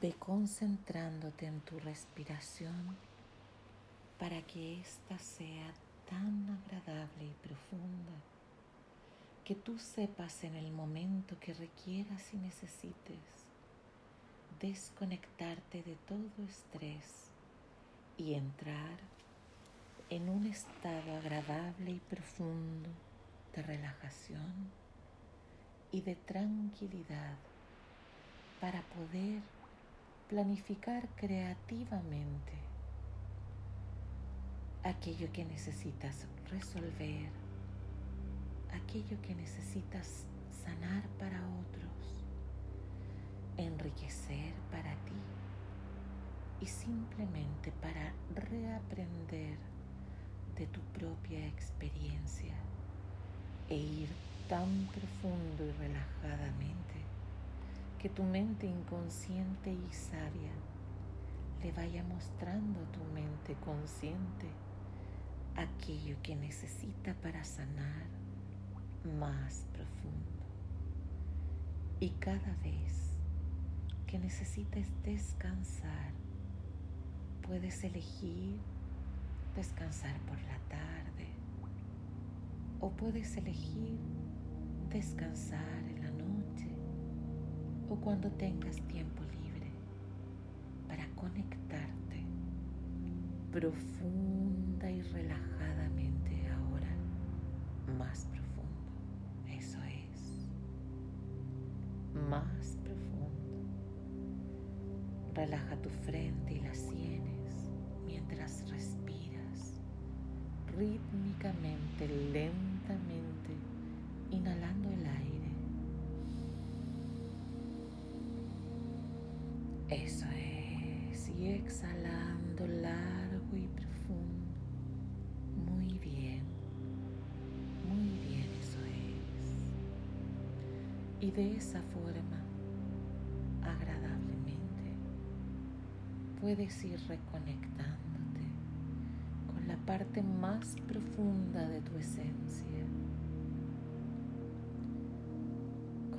Ve concentrándote en tu respiración para que ésta sea tan agradable y profunda que tú sepas en el momento que requieras y necesites desconectarte de todo estrés y entrar en un estado agradable y profundo de relajación y de tranquilidad para poder planificar creativamente aquello que necesitas resolver, aquello que necesitas sanar para otros, enriquecer para ti y simplemente para reaprender de tu propia experiencia e ir tan profundo y relajadamente que tu mente inconsciente y sabia le vaya mostrando a tu mente consciente aquello que necesita para sanar más profundo. Y cada vez que necesites descansar, puedes elegir descansar por la tarde o puedes elegir descansar o cuando tengas tiempo libre para conectarte profunda y relajadamente ahora, más profundo. Eso es, más profundo. Relaja tu frente y las sienes mientras respiras rítmicamente, lentamente, inhalando el aire Eso es. Y exhalando largo y profundo. Muy bien. Muy bien, eso es. Y de esa forma, agradablemente, puedes ir reconectándote con la parte más profunda de tu esencia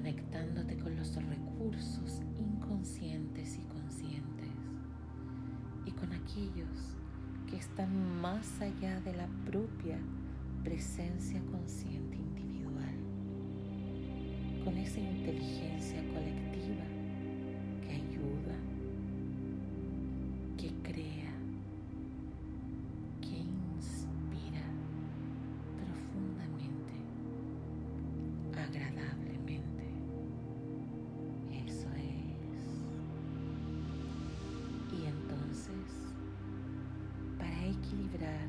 conectándote con los recursos inconscientes y conscientes y con aquellos que están más allá de la propia presencia consciente individual, con esa inteligencia colectiva equilibrar.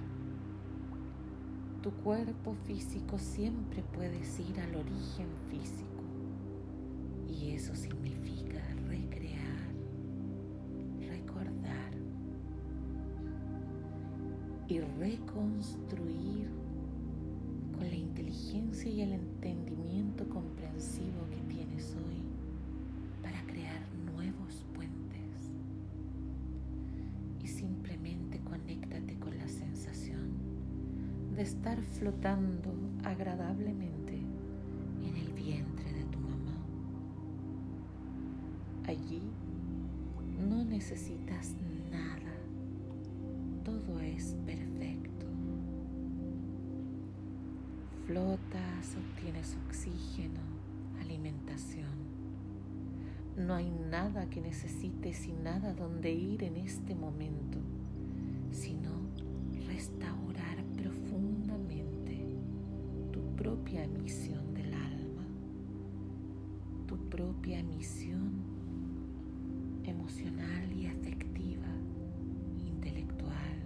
Tu cuerpo físico siempre puedes ir al origen físico. Y eso significa recrear, recordar y reconstruir con la inteligencia y el entendimiento comprensivo que tienes hoy de estar flotando agradablemente en el vientre de tu mamá. Allí no necesitas nada, todo es perfecto. Flotas, obtienes oxígeno, alimentación. No hay nada que necesites y nada donde ir en este momento, propia misión del alma, tu propia misión emocional y afectiva, intelectual.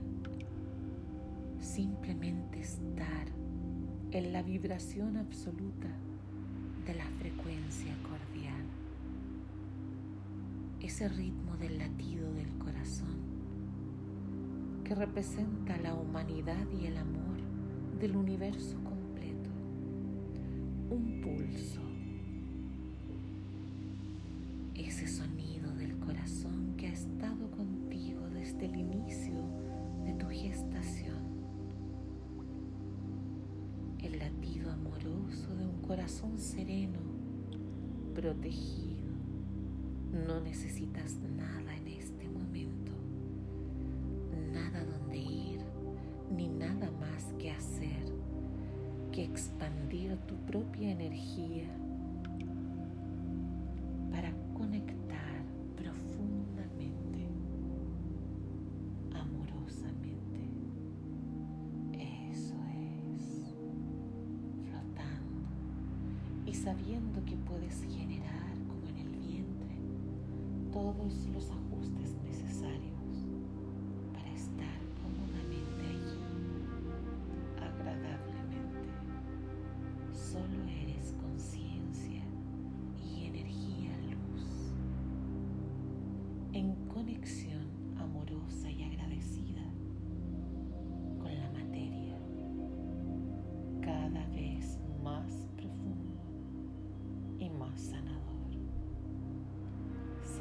Simplemente estar en la vibración absoluta de la frecuencia cordial, ese ritmo del latido del corazón que representa la humanidad y el amor del universo. Un pulso. Ese sonido del corazón que ha estado contigo desde el inicio de tu gestación. El latido amoroso de un corazón sereno, protegido, No necesitas nada en este momento, nada donde ir, ni nada más que hacer que expandir tu propia energía para conectar profundamente, amorosamente. Eso es, flotando y sabiendo que puedes generar como en el vientre todos los ajustes necesarios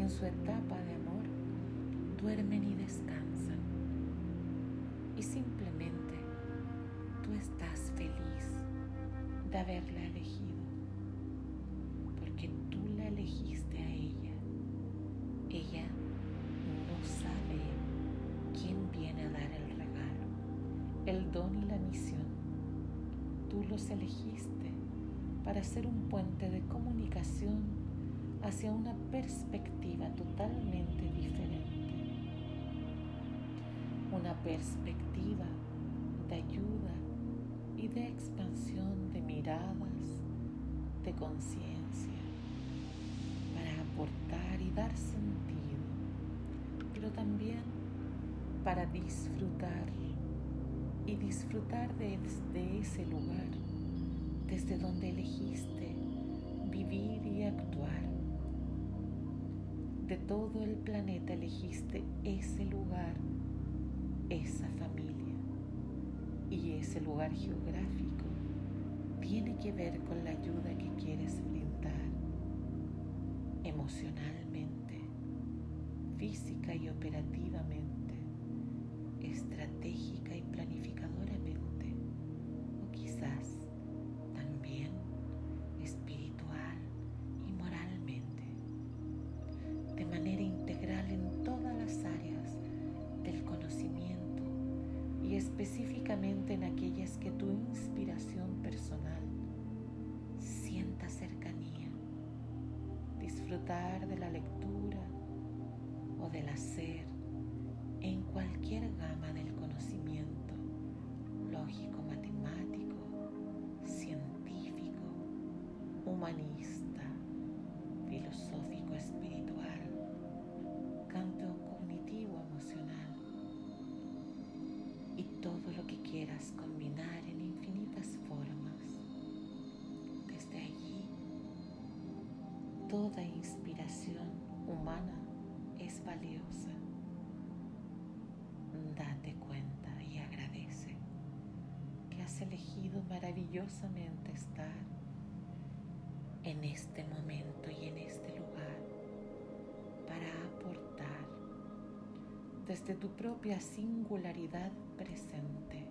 en su etapa de amor, duermen y descansan. Y simplemente tú estás feliz de haberla elegido, porque tú la elegiste a ella. Ella no sabe quién viene a dar el regalo, el don y la misión. Tú los elegiste para ser un puente de comunicación hacia una perspectiva totalmente diferente. Una perspectiva de ayuda y de expansión de miradas, de conciencia, para aportar y dar sentido, pero también para disfrutar y disfrutar desde ese lugar, desde donde elegiste vivir y actuar de todo el planeta elegiste ese lugar, esa familia. Y ese lugar geográfico tiene que ver con la ayuda que quieres brindar emocionalmente, física y operativamente, estratégica y planificadoramente, o quizás sienta cercanía, disfrutar de la lectura o del hacer en cualquier gama del conocimiento lógico, matemático, científico, humanista, filosófico, espiritual, campo cognitivo, emocional todo lo que quieras combinar toda inspiración humana es valiosa. Date cuenta y agradece que has elegido maravillosamente estar en este momento y en este lugar para aportar desde tu propia singularidad presente,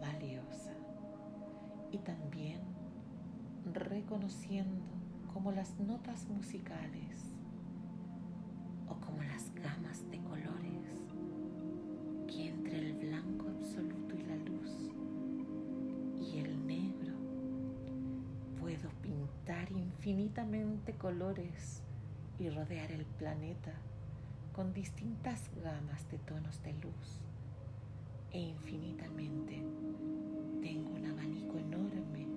valiosa, y también reconociendo como las notas musicales o como las gamas de colores que entre el blanco absoluto y la luz y el negro puedo pintar infinitamente colores y rodear el planeta con distintas gamas de tonos de luz. E infinitamente tengo un abanico enorme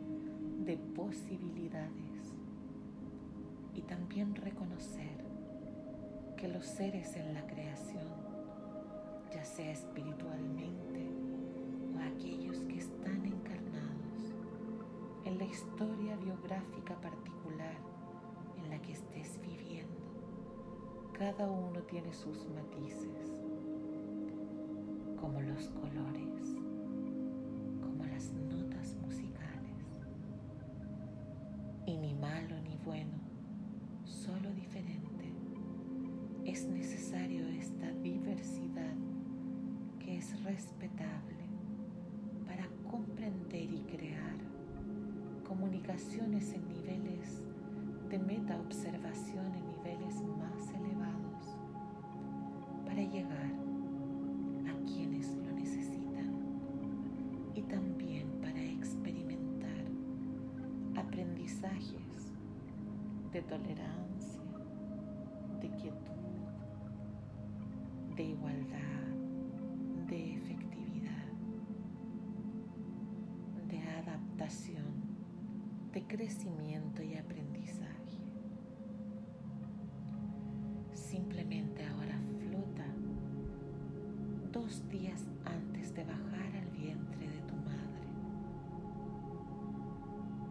de posibilidades también reconocer que los seres en la creación, ya sea espiritualmente o aquellos que están encarnados en la historia biográfica particular en la que estés viviendo, cada uno tiene sus matices, como los colores, como las notas musicales. Y ni malo ni bueno, necesario esta diversidad que es respetable para comprender y crear comunicaciones en niveles de meta observación en niveles más elevados para llegar a quienes lo necesitan y también para experimentar aprendizajes de tolerancia, de quietud, de igualdad, de efectividad, de adaptación, de crecimiento y aprendizaje. Simplemente ahora flota dos días antes de bajar al vientre de tu madre.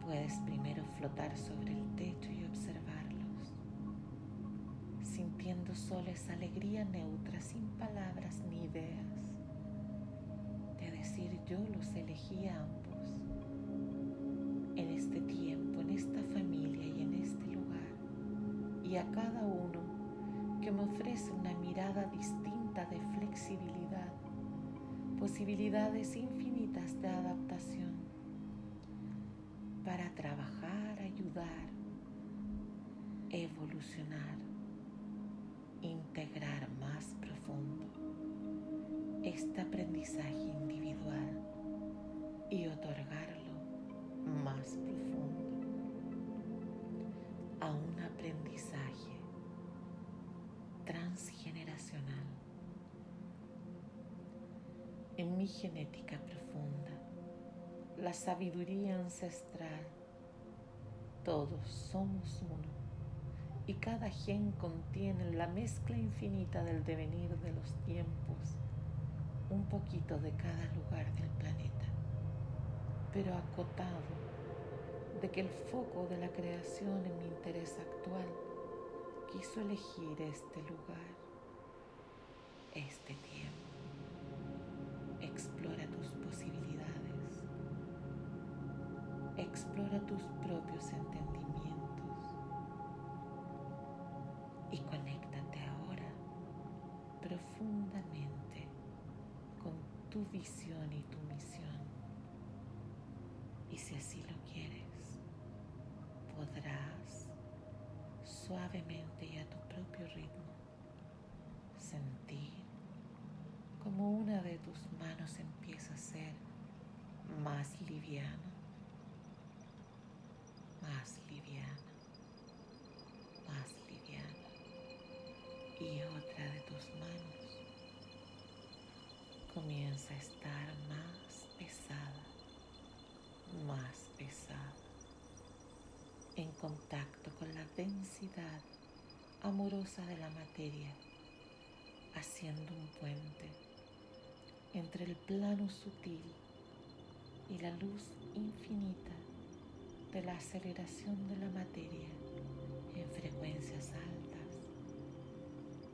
Puedes primero flotar sobre el techo y observarlos, sintiendo solo esa alegría neutra sin palabras ni ideas, de decir yo los elegí a ambos, en este tiempo, en esta familia y en este lugar, y a cada uno que me ofrece una mirada distinta de flexibilidad, posibilidades infinitas de adaptación para trabajar, ayudar, evolucionar, integrar más profundo este aprendizaje individual y otorgarlo más profundo a un aprendizaje transgeneracional. En mi genética profunda, la sabiduría ancestral, todos somos uno y cada gen contiene la mezcla infinita del devenir de los tiempos, un poquito de cada lugar del planeta, pero acotado de que el foco de la creación en mi interés actual quiso elegir este lugar, este tiempo. Explora tus posibilidades. Explora tus propios entendimientos. Profundamente con tu visión y tu misión. Y si así lo quieres, podrás suavemente y a tu propio ritmo. Sentir como una de tus manos empieza a ser más liviana, más liviana, más liviana. Y otra de tus manos comienza a estar más pesada, más pesada en contacto con la densidad amorosa de la materia, haciendo un puente entre el plano sutil y la luz infinita de la aceleración de la materia en frecuencias altas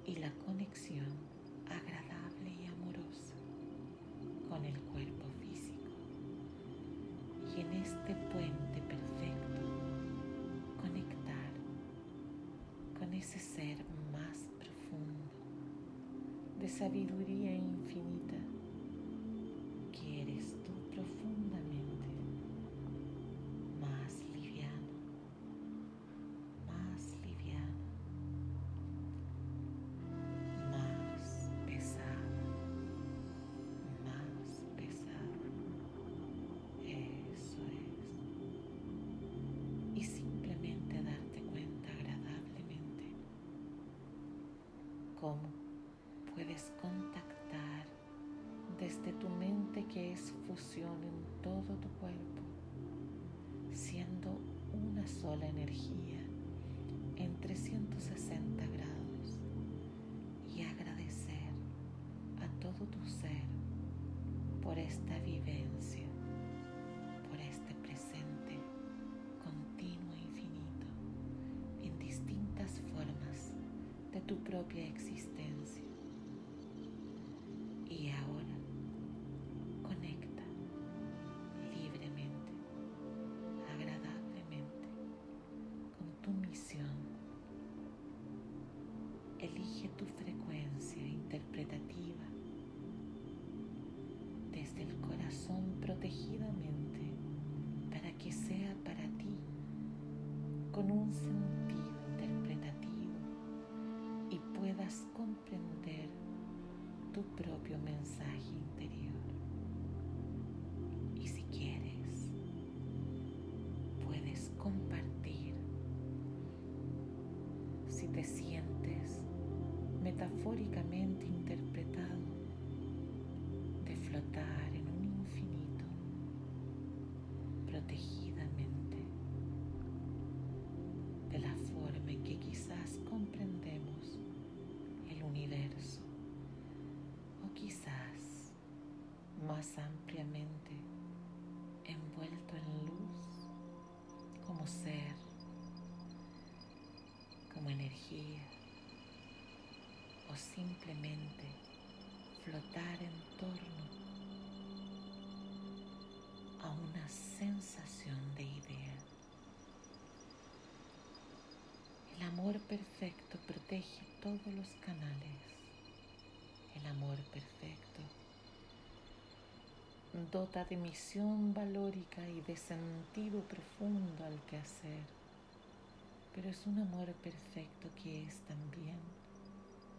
y la conexión agradable con el cuerpo físico. Y en este puente ese ser más profundo de sabiduría desde tu mente que es fusión en todo tu cuerpo, siendo una sola energía en 360 grados y agradecer a todo tu ser por esta vivencia, por este presente continuo e infinito en distintas formas de tu propia existencia. Tu frecuencia interpretativa desde el corazón protegidamente para que sea para ti con un sentido interpretativo y puedas comprender tu propio mensaje interior. Y si quieres, puedes compartir si te sientes ampliamente envuelto en luz como ser, como energía o simplemente flotar en torno a una sensación de idea. El amor perfecto protege todos los canales. El amor perfecto dota de misión valórica y de sentido profundo al quehacer, pero es un amor perfecto que es también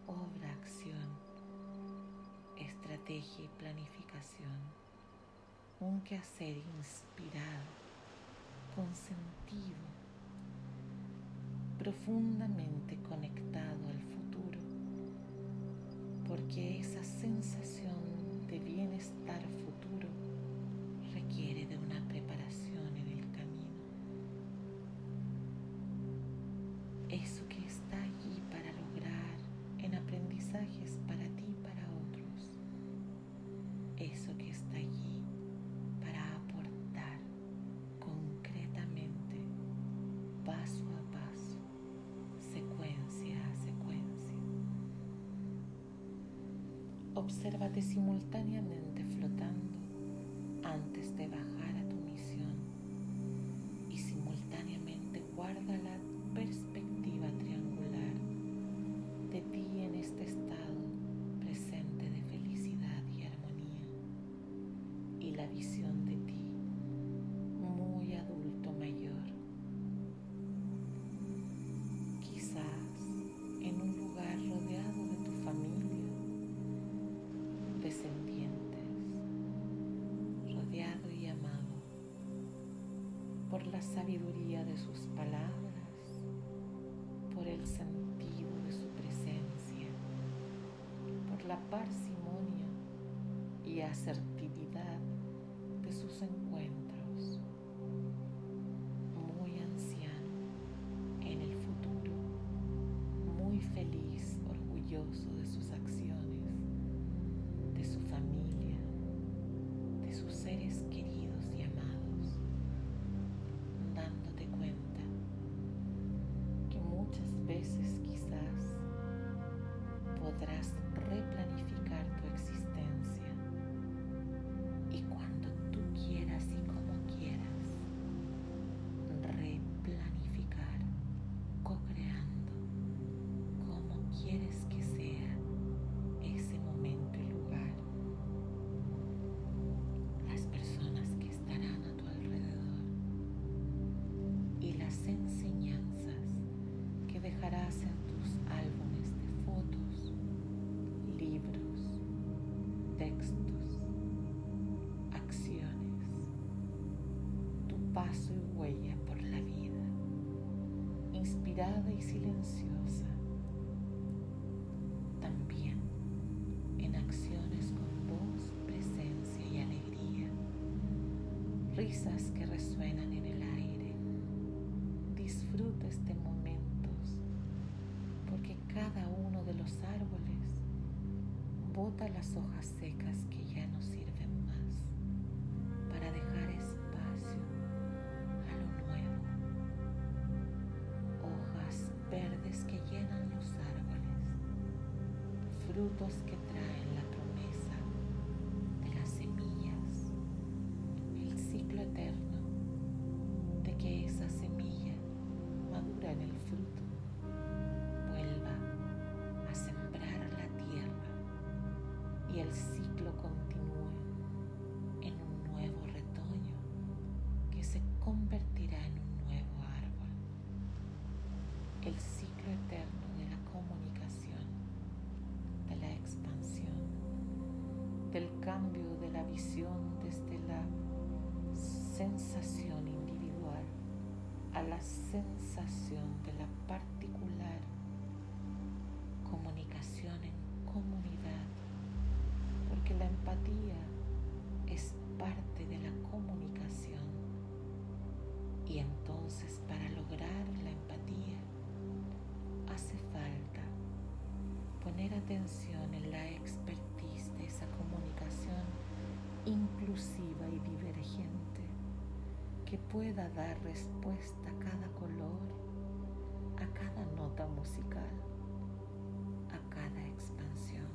obra, acción, estrategia y planificación, un quehacer inspirado, con sentido, profundamente conectado al futuro, porque esa sensación de bienestar Eso que está allí para aportar concretamente, paso a paso, secuencia a secuencia. Obsérvate simultáneamente flotando antes de bajar a tu misión y simultáneamente guarda visión de ti muy adulto mayor, quizás en un lugar rodeado de tu familia, descendientes, rodeado y amado por la sabiduría de sus palabras, por el sentido de su presencia, por la parsimonia y asertividad y silenciosa, también en acciones con voz, presencia y alegría, risas que resuenan en el aire. Disfruta este momento, porque cada uno de los árboles bota las hojas secas que ya no sirven frutos que traen la promesa de las semillas, el ciclo eterno de que esa semilla madura en el fruto y el ciclo sensación individual a la sensación de la particular comunicación en comunidad porque la empatía es parte de la comunicación. Y entonces para lograr la empatía hace falta poner atención en la expertise de esa comunicación inclusiva y divergente que pueda dar respuesta a cada color, a cada nota musical, a cada expansión.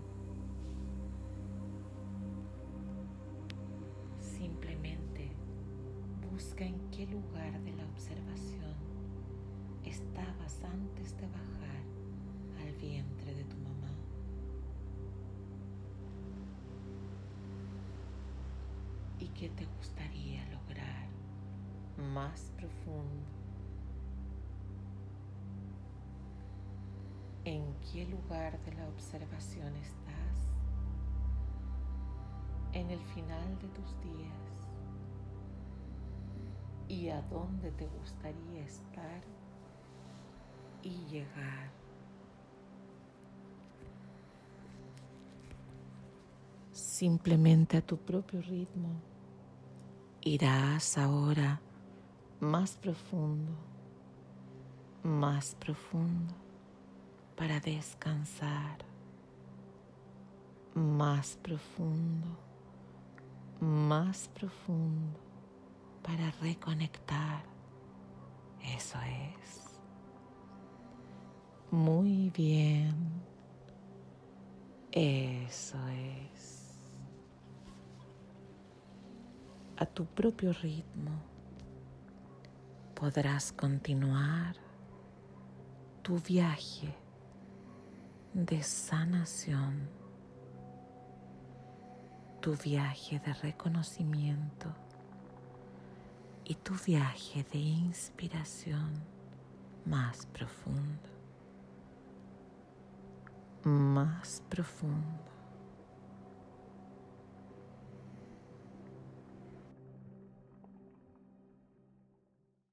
Simplemente busca en qué lugar de la observación estabas antes de bajar al vientre de tu mamá. ¿Y qué te gustaría lograr más profundo? ¿En qué lugar de la observación estás? en el final de tus días y a dónde te gustaría estar y llegar. Simplemente a tu propio ritmo irás ahora más profundo, más profundo para descansar, más profundo más profundo para reconectar. Eso es. Muy bien. Eso es. A tu propio ritmo podrás continuar tu viaje de sanación tu viaje de reconocimiento y tu viaje de inspiración más profundo, más profundo.